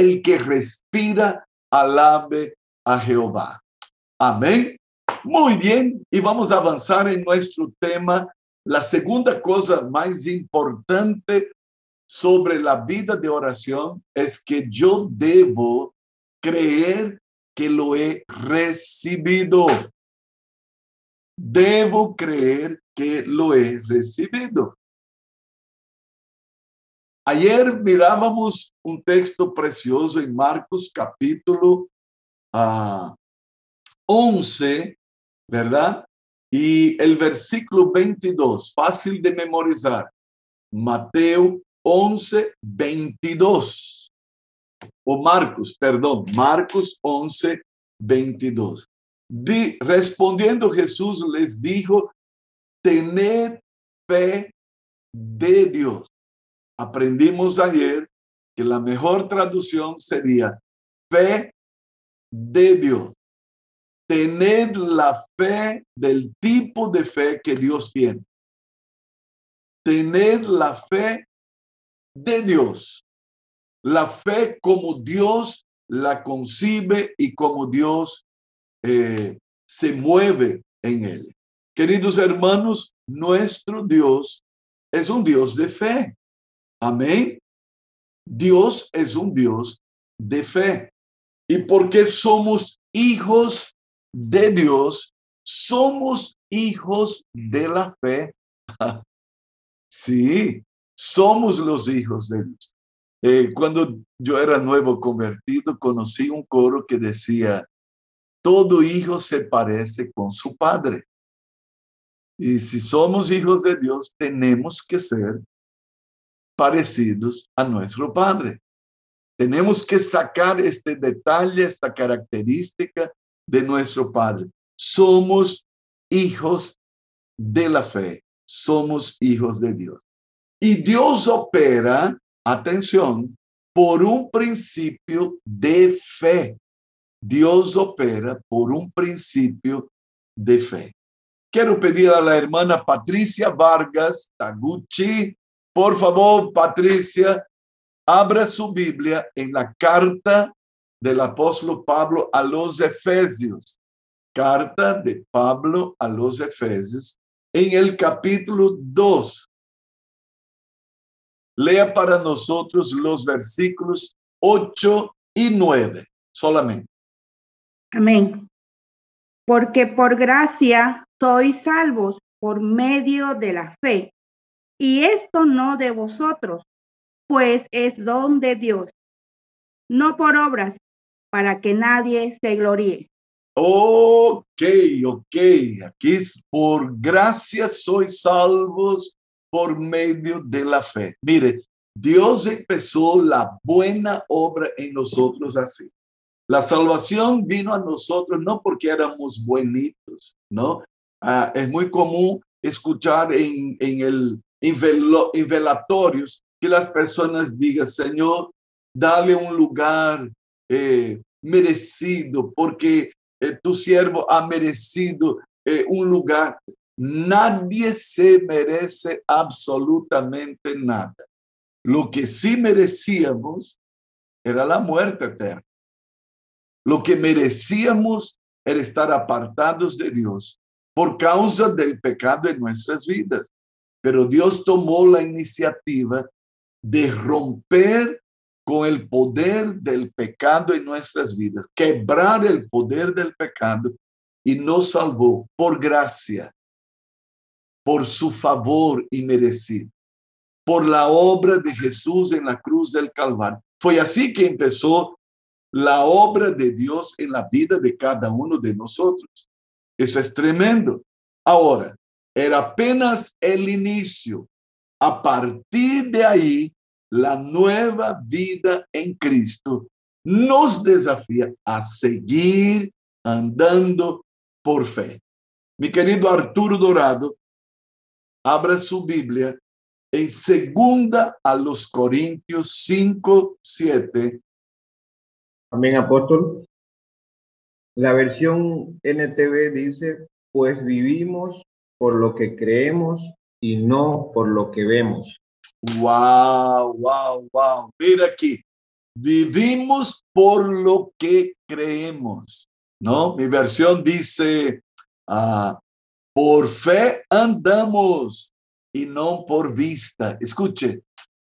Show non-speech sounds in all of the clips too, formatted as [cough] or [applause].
el que respira, alabe a Jehová. Amén. Muy bien, y vamos a avanzar en nuestro tema. La segunda cosa más importante sobre la vida de oración es que yo debo creer que lo he recibido. Debo creer que lo he recibido. Ayer mirábamos un texto precioso en Marcos capítulo 11, ah, ¿verdad? Y el versículo 22, fácil de memorizar. Mateo 11, 22. O Marcos, perdón, Marcos 11, 22. respondiendo Jesús les dijo, tened fe de Dios. Aprendimos ayer que la mejor traducción sería fe de Dios. Tened la fe del tipo de fe que Dios tiene. Tened la fe de Dios. La fe como Dios la concibe y como Dios eh, se mueve en él. Queridos hermanos, nuestro Dios es un Dios de fe. Amén. Dios es un Dios de fe. Y porque somos hijos de Dios, somos hijos de la fe. [laughs] sí, somos los hijos de Dios. Eh, cuando yo era nuevo convertido, conocí un coro que decía, todo hijo se parece con su padre. Y si somos hijos de Dios, tenemos que ser parecidos a nuestro Padre. Tenemos que sacar este detalle, esta característica de nuestro Padre. Somos hijos de la fe, somos hijos de Dios. Y Dios opera, atención, por un principio de fe. Dios opera por un principio de fe. Quiero pedir a la hermana Patricia Vargas Taguchi, por favor, Patricia, abra su Biblia en la carta del apóstol Pablo a los Efesios. Carta de Pablo a los Efesios en el capítulo 2. Lea para nosotros los versículos 8 y 9 solamente. Amén. Porque por gracia sois salvos por medio de la fe. Y esto no de vosotros, pues es don de Dios, no por obras, para que nadie se gloríe. Ok, ok. Aquí es por gracia sois salvos por medio de la fe. Mire, Dios empezó la buena obra en nosotros así. La salvación vino a nosotros no porque éramos buenitos, ¿no? Ah, es muy común escuchar en, en, el, en, velatorios que las personas digan, Señor, dale un lugar eh, merecido, porque eh, tu siervo ha merecido eh, un lugar. Nadie se merece absolutamente nada. Lo que sí merecíamos era la muerte eterna. Lo que merecíamos era estar apartados de Dios por causa del pecado en nuestras vidas. Pero Dios tomó la iniciativa de romper con el poder del pecado en nuestras vidas, quebrar el poder del pecado y nos salvó por gracia, por su favor inmerecido, por la obra de Jesús en la cruz del Calvario. Fue así que empezó la obra de Dios en la vida de cada uno de nosotros. Eso es tremendo. Ahora, era apenas el inicio. A partir de ahí, la nueva vida en Cristo nos desafía a seguir andando por fe. Mi querido Arturo Dorado, abra su Biblia en segunda a los Corintios 5, 7 Amén, apóstol. La versión NTV dice, pues vivimos por lo que creemos y no por lo que vemos. Wow, wow, wow. Mira aquí. vivimos por lo que creemos, ¿no? Mi versión dice, ah, por fe andamos y no por vista. Escuche,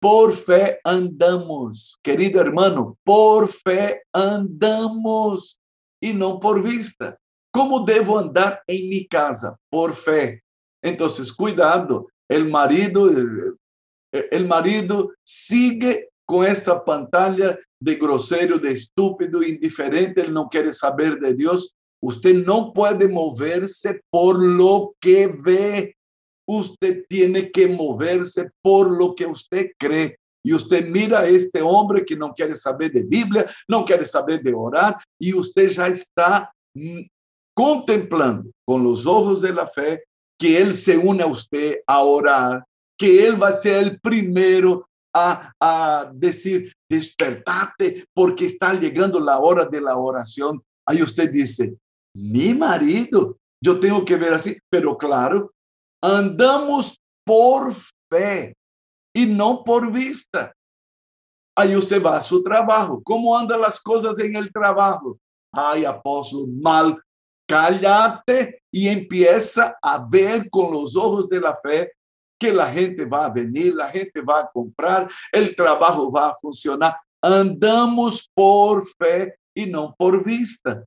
por fe andamos, querido hermano, por fe andamos y no por vista. ¿Cómo debo andar en mi casa? Por fe. Entonces, cuidado, el marido, el, marido sigue con esta pantalla de grosero, de estúpido, indiferente, él no quiere saber de Dios. Usted no puede moverse por lo que ve. Usted tiene que moverse por lo que usted cree. Y usted mira a este hombre que no quiere saber de Biblia, no quiere saber de orar, y usted ya está mm, contemplando con los ojos de la fe que Él se une a usted a orar, que Él va a ser el primero a, a decir, despertate porque está llegando la hora de la oración. Ahí usted dice, mi marido, yo tengo que ver así, pero claro, andamos por fe y no por vista. Ahí usted va a su trabajo. ¿Cómo andan las cosas en el trabajo? Ay, apóstol, mal. Cállate y empieza a ver con los ojos de la fe que la gente va a venir, la gente va a comprar, el trabajo va a funcionar. Andamos por fe y no por vista.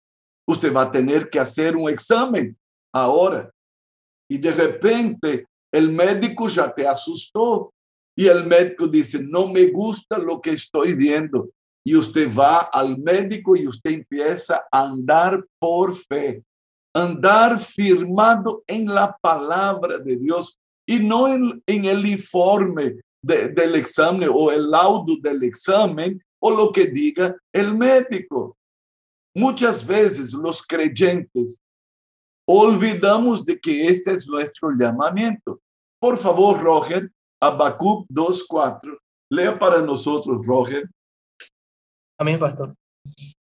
Usted va a tener que hacer un examen ahora. Y de repente el médico ya te asustó y el médico dice, no me gusta lo que estoy viendo. Y usted va al médico y usted empieza a andar por fe, andar firmado en la palabra de Dios y no en, el informe del examen o el laudo del examen o lo que diga el médico. Muchas veces los creyentes olvidamos de que este es nuestro llamamiento. Por favor, Roger, Habacuc 2.4, lea para nosotros, Roger. Amén, pastor.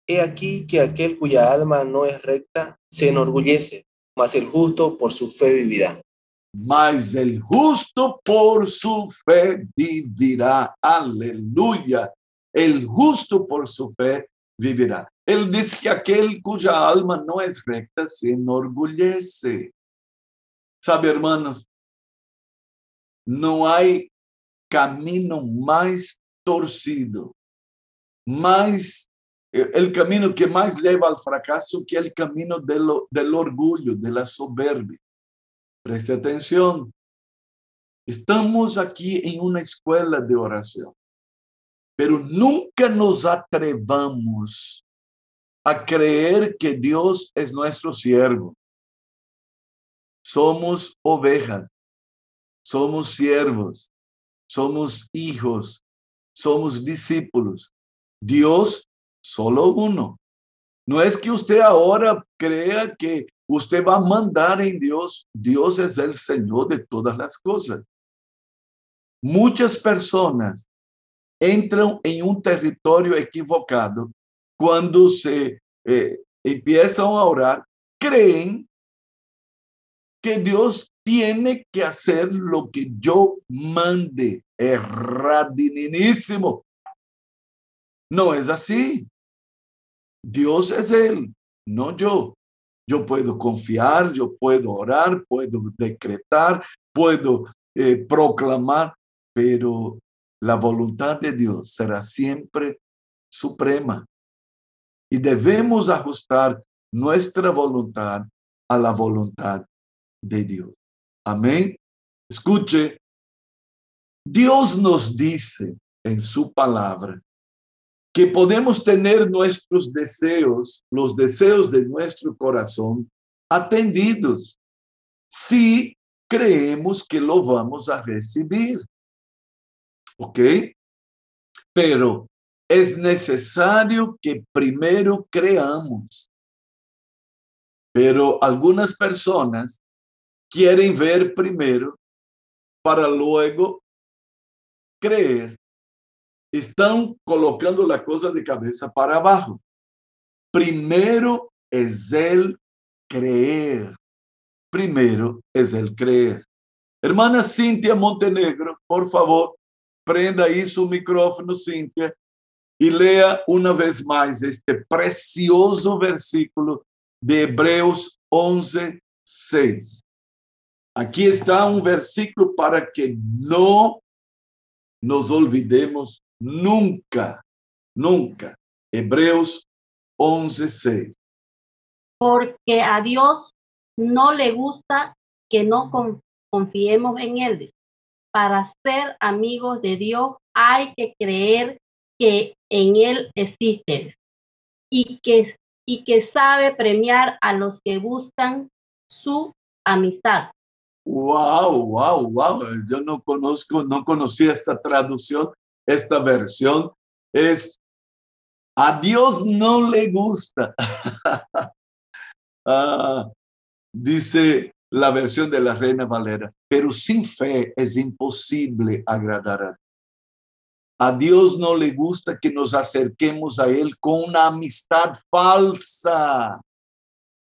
He aquí que aquel cuya alma no es recta se enorgullece, mas el justo por su fe vivirá mas el justo por su fe vivirá. Aleluya. El justo por su fe vivirá. Él dice que aquel cuya alma no es recta se enorgullece. Sabe, hermanos, no hay camino más torcido, más el camino que más lleva al fracaso que el camino del, del orgullo, de la soberbia. Preste atención. Estamos aquí en una escuela de oración, pero nunca nos atrevamos a creer que Dios es nuestro siervo. Somos ovejas, somos siervos, somos hijos, somos discípulos. Dios solo uno. No es que usted ahora crea que usted va a mandar en Dios. Dios es el Señor de todas las cosas. Muchas personas entran en un territorio equivocado cuando se eh, empiezan a orar, creen que Dios tiene que hacer lo que yo mande. Erradinísimo. No es así. Dios es Él, no yo. Yo puedo confiar, yo puedo orar, puedo decretar, puedo eh, proclamar, pero la voluntad de Dios será siempre suprema. Y debemos ajustar nuestra voluntad a la voluntad de Dios. Amén. Escuche, Dios nos dice en su palabra que podemos tener nuestros deseos, los deseos de nuestro corazón, atendidos si creemos que lo vamos a recibir. ¿Ok? Pero es necesario que primero creamos. Pero algunas personas quieren ver primero para luego creer estão colocando a coisa de cabeça para abaixo. Primeiro é el creer. Primeiro é el creer. Hermana Cíntia Montenegro, por favor, prenda aí seu micrófono, Cíntia. y lea una vez más este precioso versículo de Hebreos 11, 6. Aquí está un versículo para que no nos olvidemos nunca, nunca. Hebreos 11, 6. Porque a Dios no le gusta que no confiemos en Él. Para ser amigos de Dios hay que creer que en Él existe y que, y que sabe premiar a los que buscan su amistad. Wow, wow, wow. Yo no conozco, no conocía esta traducción, esta versión. Es a Dios no le gusta. [laughs] ah, dice la versión de la Reina Valera, pero sin fe es imposible agradar a Dios. A Dios no le gusta que nos acerquemos a Él con una amistad falsa,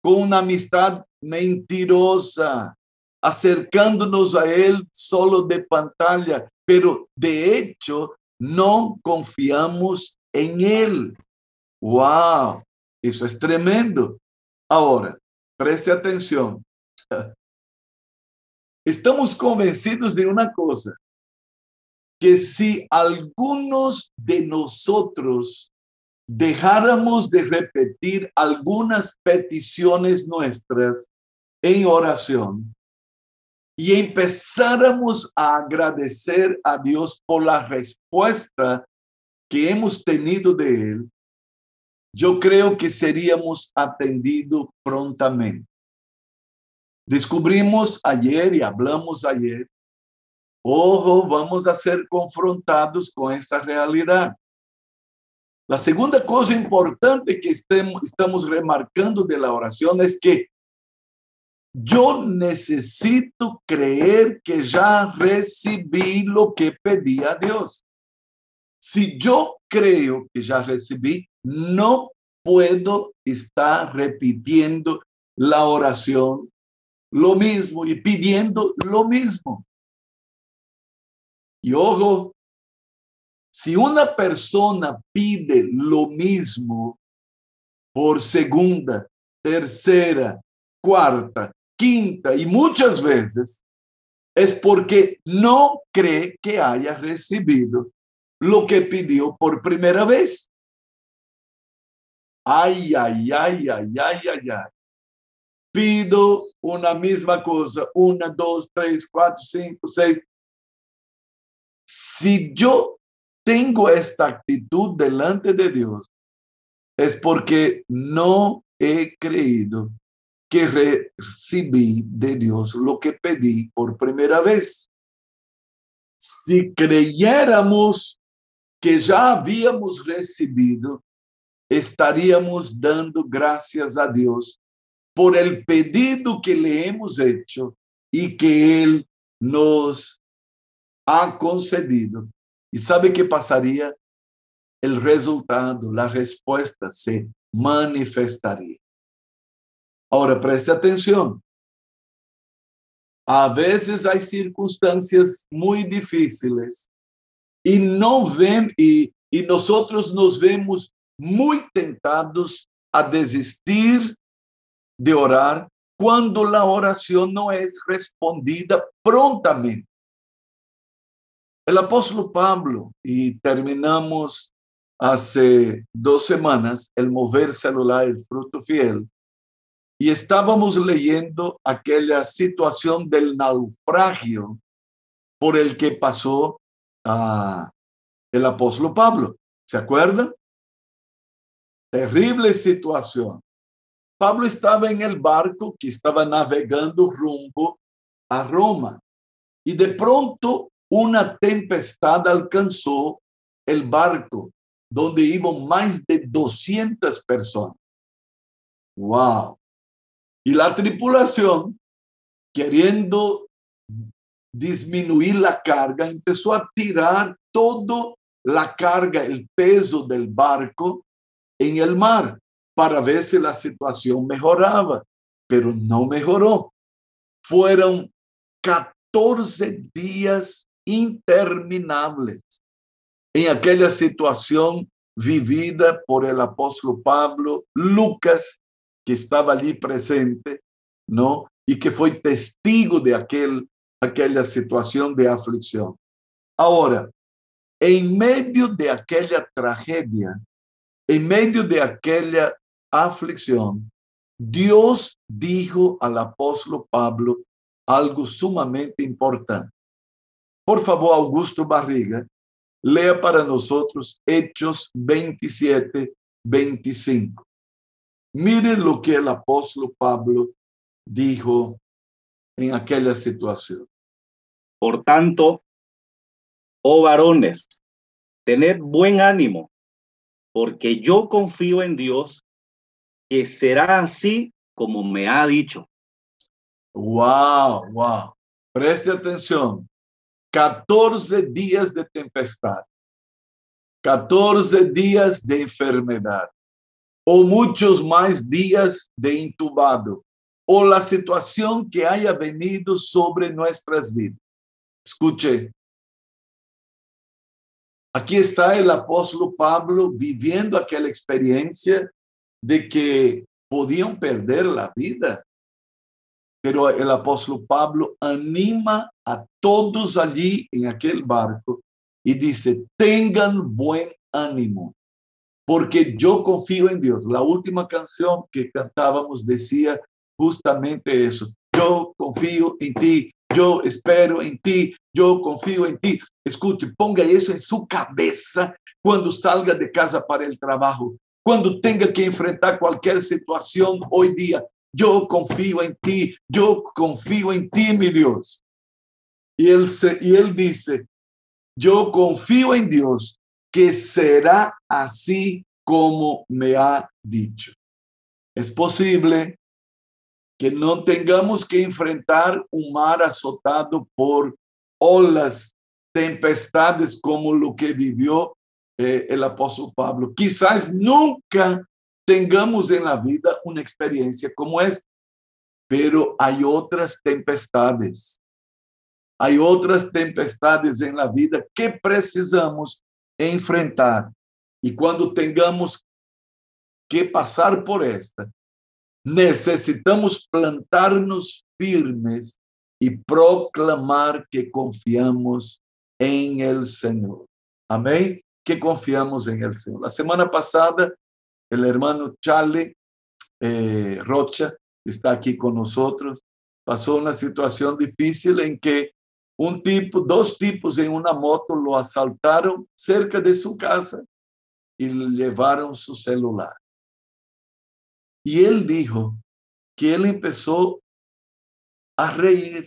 con una amistad mentirosa, acercándonos a Él solo de pantalla, pero de hecho no confiamos en Él. ¡Wow! Eso es tremendo. Ahora, preste atención. [laughs] Estamos convencidos de una cosa, que si algunos de nosotros dejáramos de repetir algunas peticiones nuestras en oración y empezáramos a agradecer a Dios por la respuesta que hemos tenido de Él, yo creo que seríamos atendidos prontamente. Descubrimos ayer y hablamos ayer Ojo, vamos a ser confrontados con esta realidad. La segunda cosa importante que estamos remarcando de la oración es que yo necesito creer que ya recibí lo que pedí a Dios. Si yo creo que ya recibí, no puedo estar repitiendo la oración lo mismo y pidiendo lo mismo. Y ojo, si una persona pide lo mismo por segunda, tercera, cuarta, quinta y muchas veces, es porque no cree que haya recibido lo que pidió por primera vez. Ay, ay, ay, ay, ay, ay, ay. Pido una misma cosa, una, dos, tres, cuatro, cinco, seis, si yo tengo esta actitud delante de Dios, es porque no he creído que recibí de Dios lo que pedí por primera vez. Si creyéramos que ya habíamos recibido, estaríamos dando gracias a Dios por el pedido que le hemos hecho y que Él nos ha concedido. ¿Y sabe qué pasaría? El resultado, la respuesta se manifestaría. Ahora, preste atención. A veces hay circunstancias muy difíciles y no ven y, nosotros nos vemos muy tentados a desistir de orar cuando la oración no es respondida prontamente. El apóstol Pablo, y terminamos hace dos semanas el mover celular, el fruto fiel, y estábamos leyendo aquella situación del naufragio por el que pasó a el apóstol Pablo. ¿Se acuerdan? Terrible situación. Pablo estaba en el barco que estaba navegando rumbo a Roma y de pronto una tempestad alcanzó el barco donde iban más de 200 personas. ¡Wow! Y la tripulación, queriendo disminuir la carga, empezó a tirar toda la carga, el peso del barco en el mar para ver si la situación mejoraba, pero no mejoró. Fueron 14 días interminables en aquella situación vivida por el apóstolo Pablo, Lucas, que estaba allí presente, ¿no? Y que fue testigo de aquel, aquella situación de aflicción. Ahora, en medio de aquella tragedia, en medio de aquella aflicción, Dios dijo al apóstol Pablo algo sumamente importante. Por favor, Augusto Barriga, lea para nosotros Hechos 27, 25. Miren lo que el apóstol Pablo dijo en aquella situación. Por tanto, oh varones, tened buen ánimo, porque yo confío en Dios que será así como me ha dicho. Wow, wow. Preste atención. 14 días de tempestad, 14 días de enfermedad, o muchos más días de intubado, o la situación que haya venido sobre nuestras vidas. Escuche, aquí está el apóstol Pablo viviendo aquella experiencia de que podían perder la vida. Pero el apóstol Pablo anima a todos allí en aquel barco y dice, tengan buen ánimo, porque yo confío en Dios. La última canción que cantábamos decía justamente eso. Yo confío en ti, yo espero en ti, yo confío en ti. Escute, ponga eso en su cabeza cuando salga de casa para el trabajo cuando tenga que enfrentar cualquier situación hoy día, yo confío en ti, yo confío en ti, mi Dios. Y él, se, y él dice, yo confío en Dios que será así como me ha dicho. Es posible que no tengamos que enfrentar un mar azotado por olas, tempestades como lo que vivió eh, el apóstol Pablo. Quizás nunca tengamos en la vida una experiencia como esta, pero hay otras tempestades. Hay otras tempestades en la vida que precisamos enfrentar. Y cuando tengamos que pasar por esta, necesitamos plantarnos firmes y proclamar que confiamos en el Señor. Amén que confiamos en el Señor. La semana pasada, el hermano Charlie eh, Rocha, está aquí con nosotros, pasó una situación difícil en que un tipo, dos tipos en una moto lo asaltaron cerca de su casa y le llevaron su celular. Y él dijo que él empezó a reír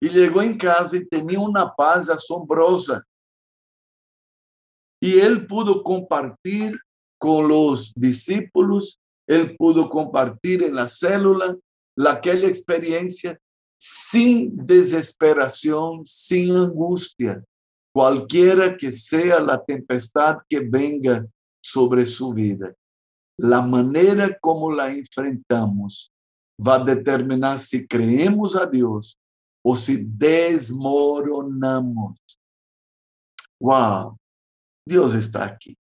y llegó en casa y tenía una paz asombrosa y él pudo compartir con los discípulos, él pudo compartir en la célula la, aquella experiencia sin desesperación, sin angustia, cualquiera que sea la tempestad que venga sobre su vida. La manera como la enfrentamos va a determinar si creemos a Dios o si desmoronamos. Wow. Dios está aquí.